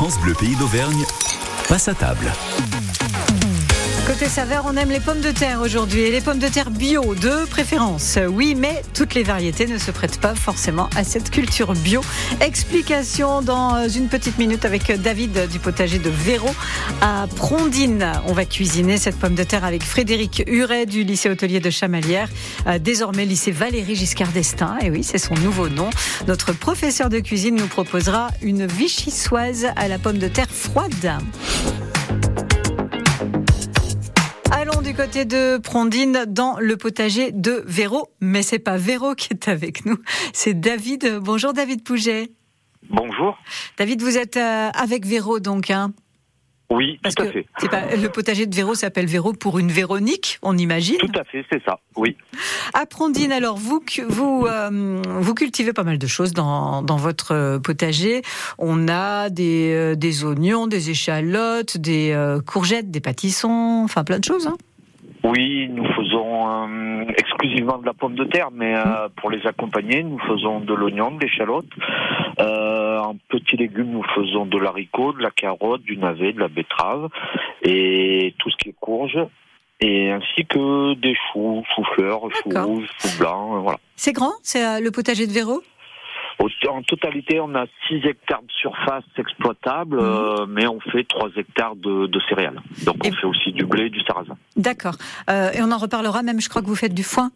France Bleu Pays d'Auvergne passe à table. Côté saveur, on aime les pommes de terre aujourd'hui et les pommes de terre bio de préférence. Oui, mais toutes les variétés ne se prêtent pas forcément à cette culture bio. Explication dans une petite minute avec David du potager de Véro à Prondine. On va cuisiner cette pomme de terre avec Frédéric Huret du lycée hôtelier de Chamalières, euh, désormais lycée Valérie Giscard d'Estaing. Et oui, c'est son nouveau nom. Notre professeur de cuisine nous proposera une vichysoise à la pomme de terre froide. Côté de Prondine dans le potager de Véro. Mais c'est pas Véro qui est avec nous, c'est David. Bonjour David Pouget. Bonjour. David, vous êtes euh, avec Véro donc, hein oui, Parce tout à que fait. c'est pas, le potager de Véro s'appelle Véro pour une Véronique, on imagine. Tout à fait, c'est ça, oui. À Prondine, alors vous, vous, euh, vous cultivez pas mal de choses dans, dans votre euh, potager. On a des, euh, des oignons, des échalotes, des euh, courgettes, des pâtissons, enfin plein de choses. Hein. Oui, nous faisons euh, exclusivement de la pomme de terre, mais euh, pour les accompagner, nous faisons de l'oignon, de l'échalote. Euh, en petits légumes, nous faisons de l'haricot, de la carotte, du navet, de la betterave et tout ce qui est courge. Et ainsi que des choux, choux-fleurs, choux rouges, choux blancs, euh, voilà. C'est grand, c'est euh, le potager de Véro? En totalité, on a 6 hectares de surface exploitable, euh, mais on fait 3 hectares de, de céréales. Donc on fait aussi du blé et du sarrasin. D'accord. Euh, et on en reparlera même, je crois que vous faites du foin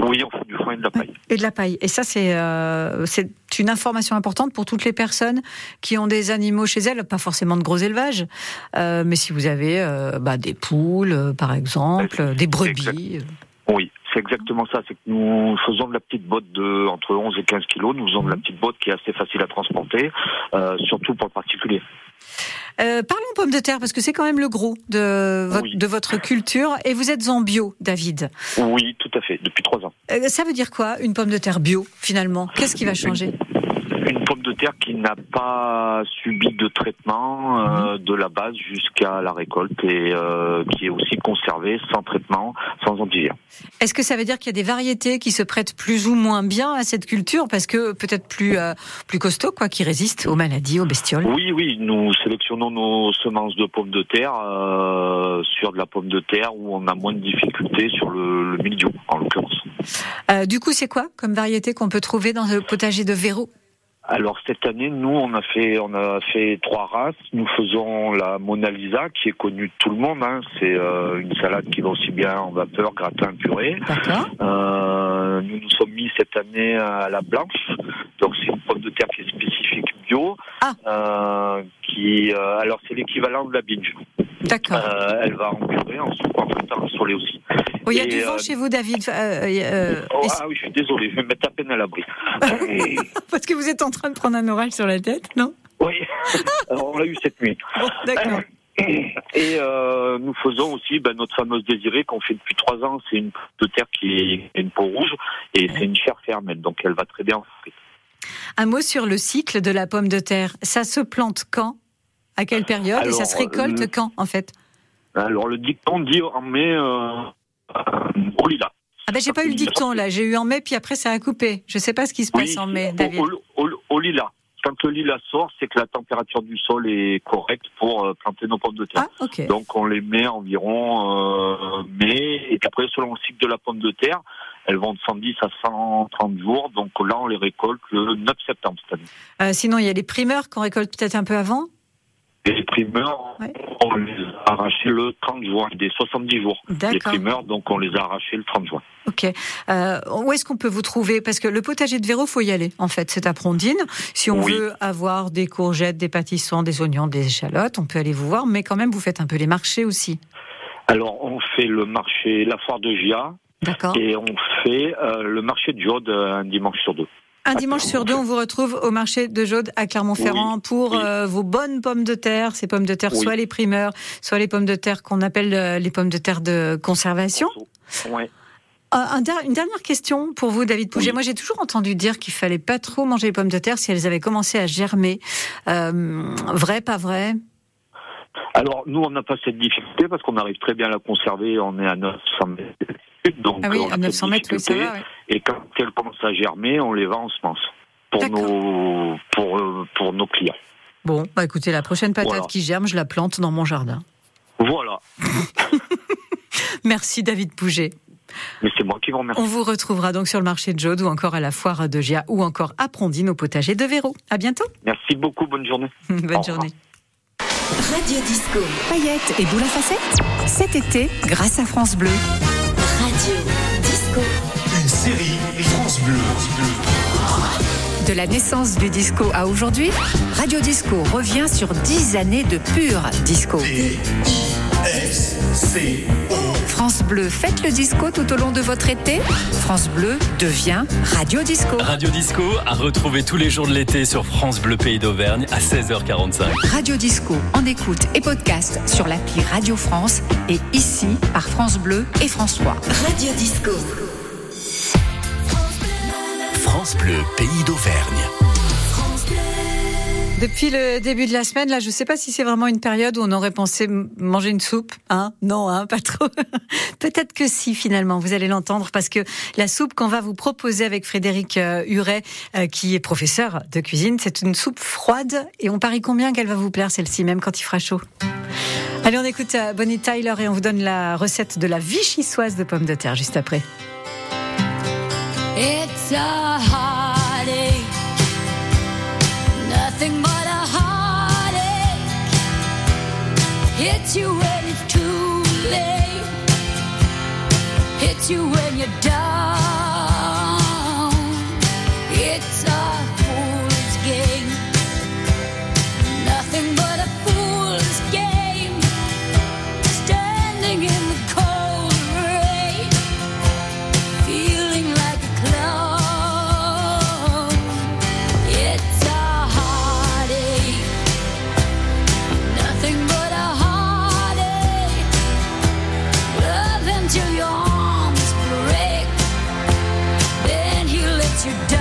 Oui, on fait du foin et de la paille. et de la paille. Et ça, c'est euh, c'est une information importante pour toutes les personnes qui ont des animaux chez elles, pas forcément de gros élevage, euh, mais si vous avez bah, des poules, par exemple, des brebis. Exactement ça. C'est que nous faisons de la petite botte de entre 11 et 15 kilos. Nous faisons de la petite botte qui est assez facile à transporter, euh, surtout pour le particulier. Euh, parlons pommes de terre, parce que c'est quand même le gros de, votre- Oui. de votre culture. Et vous êtes en bio, David. Oui, tout à fait, depuis trois ans. Euh, ça veut dire quoi, une pomme de terre bio, finalement? Qu'est-ce qui va changer? Une pomme de terre qui n'a pas subi de traitement euh, de la base jusqu'à la récolte et euh, qui est aussi conservée sans traitement, sans antivir. Est-ce que ça veut dire qu'il y a des variétés qui se prêtent plus ou moins bien à cette culture parce que peut-être plus euh, plus costaud quoi, qui résistent aux maladies, aux bestioles? Oui, oui, nous sélectionnons nos semences de pommes de terre euh, sur de la pomme de terre où on a moins de difficultés sur le, le mildiou, en l'occurrence. Euh, Du coup, c'est quoi comme variété qu'on peut trouver dans le potager de Véro Alors cette année, nous, on a fait, on a fait trois races. Nous faisons la Mona Lisa, qui est connue de tout le monde. hein. C'est euh, une salade qui va aussi bien en vapeur, gratin, purée. Euh, nous nous sommes mis cette année à la blanche. Donc c'est une pomme de terre qui est spécifique bio. Ah. Euh, qui, euh, alors c'est l'équivalent de la binge. D'accord. Euh, elle va en purée, en en frites, en soleil aussi. Oh, Il y a du vent euh, chez vous, David, euh, Oh, ah oui, je suis désolé, je vais me mettre à peine à l'abri. parce que vous êtes en train de prendre un orage sur la tête, non? Oui, on l'a eu cette nuit. Bon, D'accord. Et euh, nous faisons aussi ben, notre fameuse désirée qu'on fait depuis trois ans. C'est une pomme de terre qui est une peau rouge et c'est une chair fermelle, donc elle va très bien en. Un mot sur le cycle de la pomme de terre. Ça se plante quand? À quelle période Et ça se récolte quand, en fait? Alors le dicton dit en mai euh, euh, au lilas. Ah ben j'ai pas eu le dicton là, j'ai eu en mai puis après ça a coupé. Je sais pas ce qui se passe Oui, en mai, David. Au, au- au lilas. Quand le lilas sort, c'est que la température du sol est correcte pour euh, planter nos pommes de terre. Ah ok. Donc on les met environ euh, mai, et après selon le cycle de la pomme de terre, elles vont de 110 à 130 jours. Donc là on les récolte le 9 septembre cette année. Euh, sinon il y a les primeurs qu'on récolte peut-être un peu avant? Et les primeurs, Ouais. on les a arrachés le 30 juin, des 70 jours. Les primeurs, donc on les a arrachés le 30 juin. Ok. Euh, où est-ce qu'on peut vous trouver? Parce que le potager de Véro, faut y aller. En fait, c'est à Prondine. Si on Oui. veut avoir des courgettes, des pâtissons, des oignons, des échalotes, on peut aller vous voir. Mais quand même, vous faites un peu les marchés aussi. Alors on fait le marché, la foire de Gia, D'accord. et on fait euh, le marché de euh, un dimanche sur deux. Un dimanche sur deux, on vous retrouve au marché de Jaude à Clermont-Ferrand pour oui. euh, vos bonnes pommes de terre. Ces pommes de terre, Oui. soit les primeurs, soit les pommes de terre qu'on appelle euh, les pommes de terre de conservation. Ouais. Euh, un der- une dernière question pour vous, David Pouget. Oui. Moi, j'ai toujours entendu dire qu'il fallait pas trop manger les pommes de terre si elles avaient commencé à germer. Euh, vrai, pas vrai? Alors nous on n'a pas cette difficulté parce qu'on arrive très bien à la conserver, on est à 900 mètres. D'altitude, Donc Ah oui, on a à 900 cette mètres, oui, ça difficulté. va. ouais. Et quand elles commencent à germer, on les vend en semences pour nos pour euh, pour nos clients. Bon, bah écoutez, la prochaine patate Voilà. qui germe, je la plante dans mon jardin. Voilà. Merci David Pouget. Mais c'est moi qui vous remercie. On vous retrouvera donc sur le marché de Jaude ou encore à la foire de Gia ou encore à Prondine au potager de Véro. À bientôt. Merci beaucoup. Bonne journée. Bonne Au revoir. journée. Radio Disco. Paillettes et boules à facettes. Cet été, grâce à France Bleu. Radio Disco. Une série France Bleu. De la naissance du disco à aujourd'hui, Radio Disco revient sur 10 années de pur disco. France Bleu, faites le disco tout au long de votre été. France Bleu devient Radio Disco. Radio Disco à retrouver tous les jours de l'été sur France Bleu Pays d'Auvergne à 16h45. Radio Disco en écoute et podcast sur l'appli Radio France et ici par France Bleu et France 3. Radio Disco. France Bleu, pays d'Auvergne. Depuis le début de la semaine, là, je ne sais pas si c'est vraiment une période où on aurait pensé manger une soupe. Hein non, hein, pas trop. Peut-être que si, finalement, vous allez l'entendre, parce que la soupe qu'on va vous proposer avec Frédéric euh, Huret, euh, qui est professeur de cuisine, c'est une soupe froide. Et on parie combien qu'elle va vous plaire, celle-ci, même quand il fera chaud? Allez, on écoute euh, Bonnie Tyler et on vous donne la recette de la vichysoise de pommes de terre juste après. It's a hits you you down.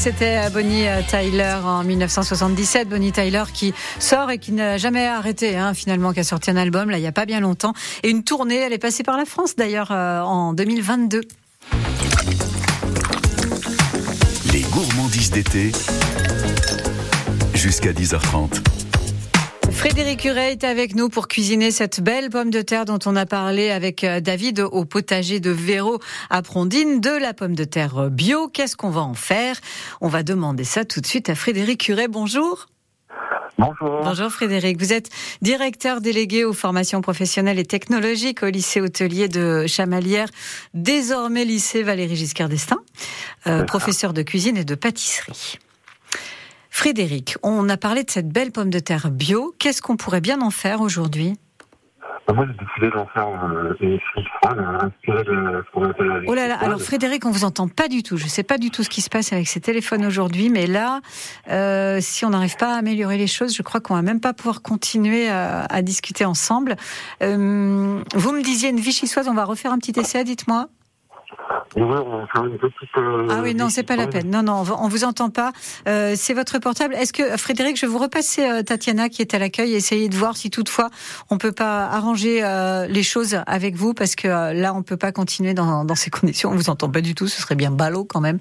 C'était Bonnie euh, Tyler en 1977. Bonnie Tyler qui sort et qui n'a jamais arrêté, hein, finalement, qui a sorti un album là il n'y a pas bien longtemps. Et une tournée, elle est passée par la France d'ailleurs euh, en 2022. Les gourmandises d'été. Jusqu'à 10h30. Frédéric Huret est avec nous pour cuisiner cette belle pomme de terre dont on a parlé avec euh, David au potager de Véro à Prondine, de la pomme de terre bio. Qu'est-ce qu'on va en faire? On va demander ça tout de suite à Frédéric Huret. Bonjour. Bonjour. Bonjour Frédéric, vous êtes directeur délégué aux formations professionnelles et technologiques au lycée hôtelier de Chamalières, désormais lycée Valérie Giscard d'Estaing, euh, professeur de cuisine et de pâtisserie. Frédéric, on a parlé de cette belle pomme de terre bio. Qu'est-ce qu'on pourrait bien en faire aujourd'hui? Bah, Moi, j'ai décidé d'en faire euh, une froide, euh, inspirée de ce qu'on appelle la Oh là là, alors. Frédéric, on vous entend pas du tout. Je sais pas du tout ce qui se passe avec ces téléphones aujourd'hui, mais là, euh, si on n'arrive pas à améliorer les choses, je crois qu'on va même pas pouvoir continuer à, à discuter ensemble. Euh, vous me disiez une vichysoise, on va refaire un petit essai, dites-moi. Et ouais, on va faire une petite. euh, Ah oui, non, c'est pas la peine. Non, non, on vous entend pas. Euh, c'est votre portable. Est-ce que Frédéric, je vais vous repasser euh, Tatiana qui est à l'accueil, essayer de voir si toutefois on peut pas arranger euh, les choses avec vous parce que là on peut pas continuer dans, dans ces conditions. On vous entend pas du tout. Ce serait bien ballot quand même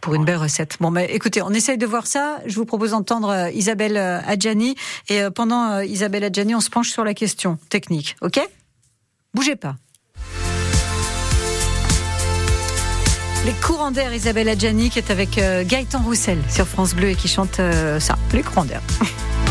pour une belle recette. Bon, mais écoutez, on essaye de voir ça. Je vous propose d'entendre Isabelle Adjani et pendant Isabelle Adjani, on se penche sur la question technique. Ok? Bougez pas. Les courants d'air, Isabelle Adjani, qui est avec euh, Gaëtan Roussel sur France Bleu et qui chante euh, ça, les courants d'air.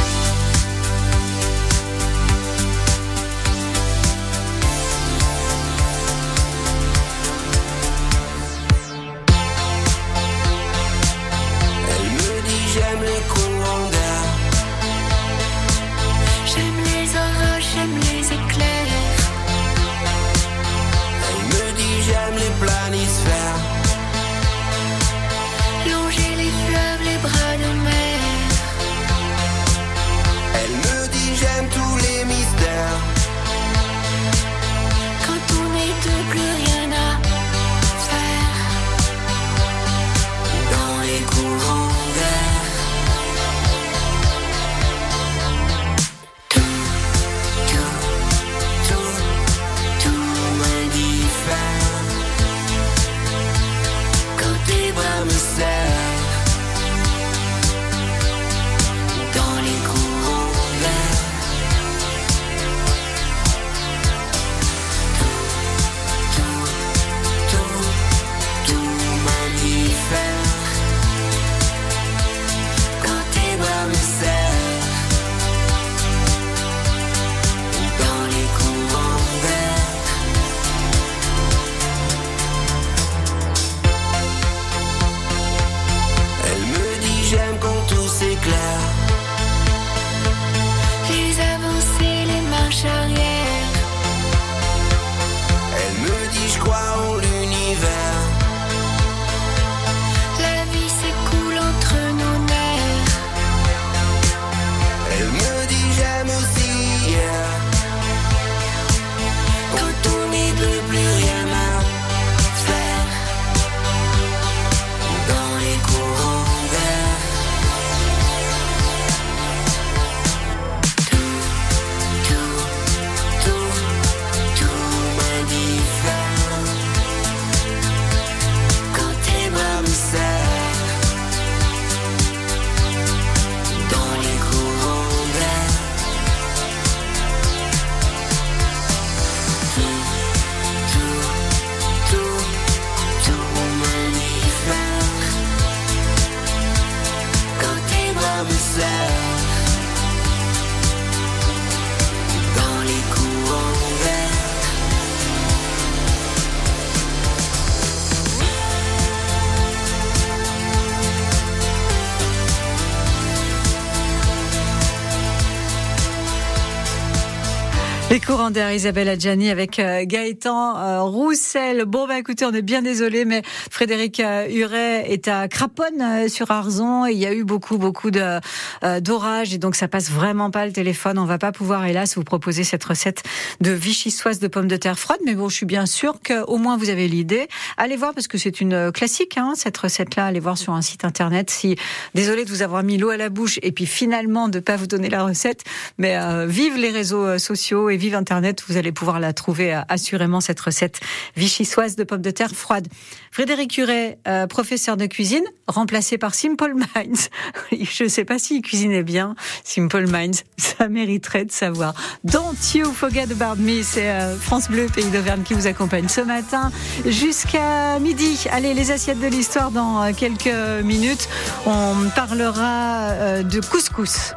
D'air, Isabelle Adjani avec euh, Gaëtan euh, Roussel. Bon, bah écoutez, on est bien désolé, mais Frédéric euh, Huret est à Craponne sur Arzon et il y a eu beaucoup, beaucoup d'orages et donc ça passe vraiment pas le téléphone. On va pas pouvoir, hélas, vous proposer cette recette de vichysoise de pommes de terre froides, mais bon, je suis bien sûre qu'au moins vous avez l'idée. Allez voir parce que c'est une classique, hein, cette recette-là. Allez voir sur un site internet. Si désolé de vous avoir mis l'eau à la bouche et puis finalement de pas vous donner la recette, mais vive les réseaux sociaux et vive Internet, vous allez pouvoir la trouver euh, assurément, cette recette vichysoise de pommes de terre froides. Frédéric Curet, euh, professeur de cuisine, remplacé par Simple Minds. Je ne sais pas s'il cuisinait bien, Simple Minds. Ça mériterait de savoir. Don't you forget about me. C'est euh, France Bleu, pays d'Auvergne, qui vous accompagne ce matin jusqu'à midi. Allez, les assiettes de l'histoire dans euh, quelques minutes. On parlera de couscous,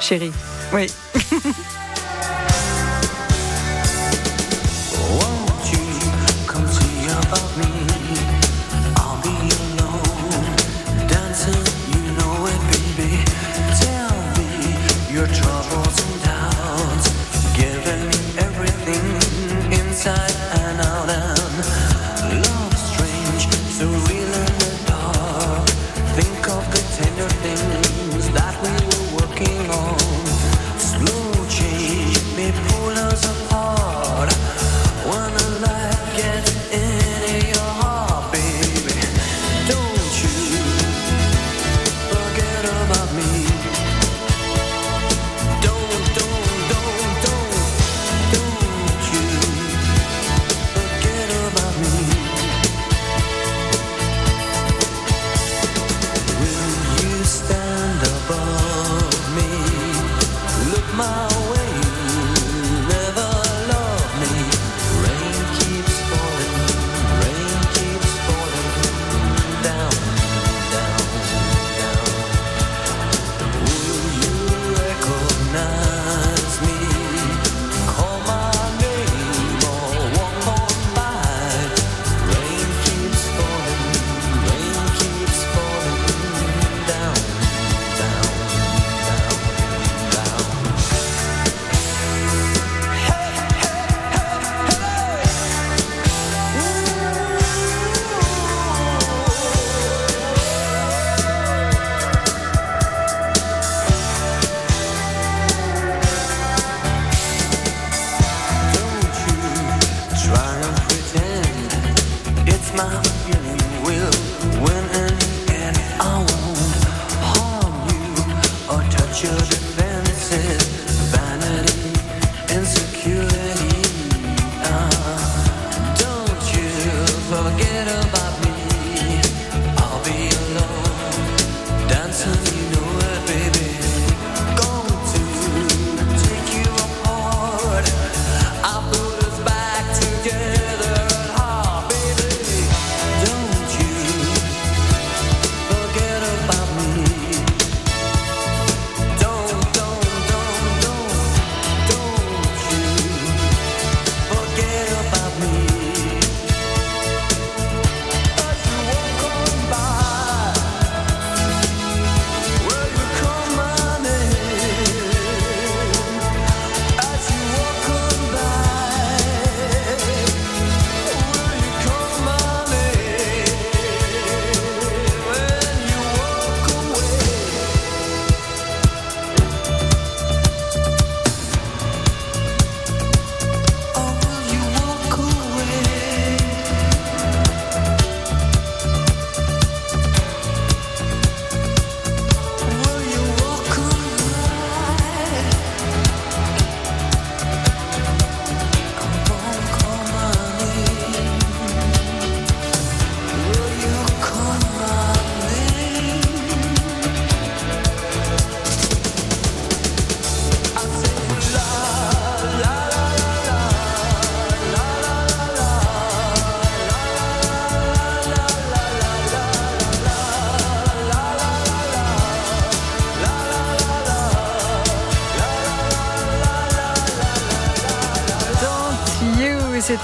chérie. Oui.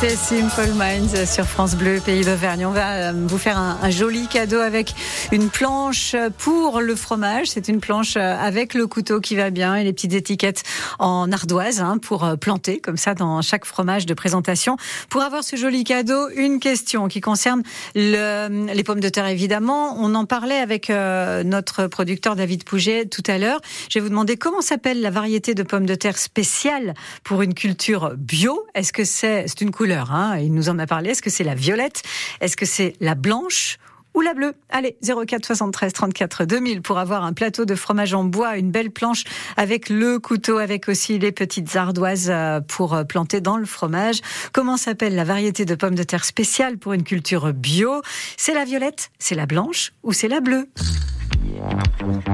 Simple Minds sur France Bleu, pays d'Auvergne. On va euh, vous faire un joli cadeau avec une planche pour le fromage. C'est une planche avec le couteau qui va bien et les petites étiquettes en ardoise hein, pour planter comme ça dans chaque fromage de présentation. Pour avoir ce joli cadeau, une question qui concerne le- les pommes de terre évidemment. On en parlait avec euh, notre producteur David Pouget tout à l'heure. Je vais vous demander comment s'appelle la variété de pommes de terre spéciale pour une culture bio. Est-ce que c'est c'est une couleur hein, Il nous en a parlé. Est-ce que c'est la violette? Est-ce que c'est la blanche? Ou la bleue. Allez, 04 73 34 2000 pour avoir un plateau de fromage en bois, une belle planche avec le couteau, avec aussi les petites ardoises euh, pour euh, planter dans le fromage. Comment s'appelle la variété de pommes de terre spéciale pour une culture bio? C'est la violette, c'est la blanche ou c'est la bleue?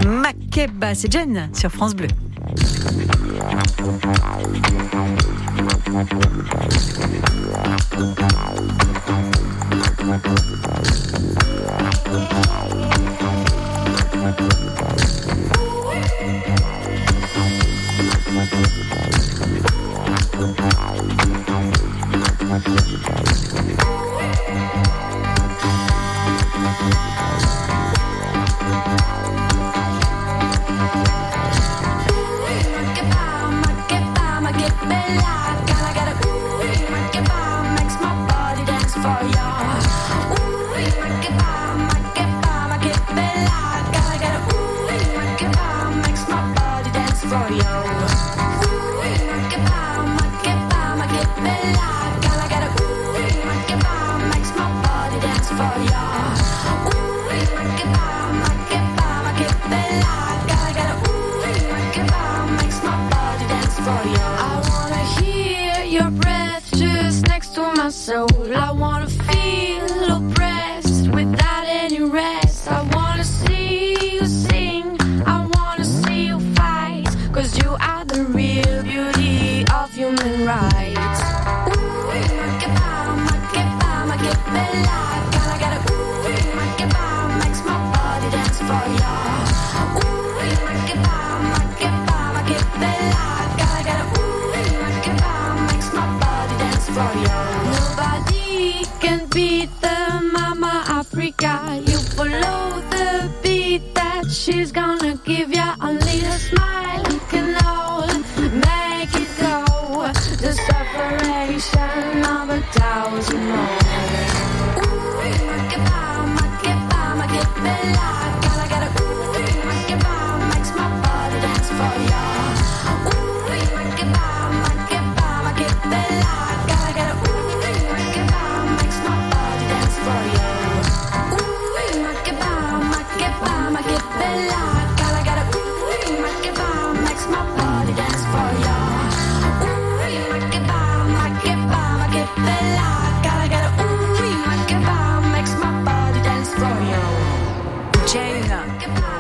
Makeba, c'est Jen sur France Bleu. Bye. Soul. I wanna feel Nobody can beat the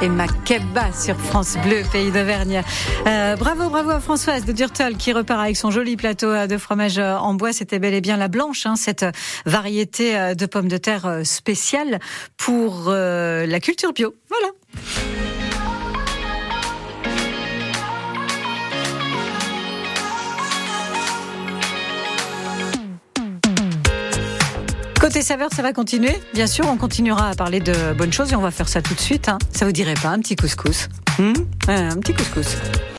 et Makeba sur France Bleu, pays d'Auvergne. Euh, bravo, bravo à Françoise de Durtol qui repart avec son joli plateau euh, de fromage euh, en bois. C'était bel et bien la blanche, hein, cette variété euh, de pommes de terre spéciale pour la culture bio. Voilà. Côté saveur, ça va continuer. Bien sûr, on continuera à parler de bonnes choses et on va faire ça tout de suite. hein. Ça vous dirait pas un petit couscous Hmm? Ouais, Un petit couscous.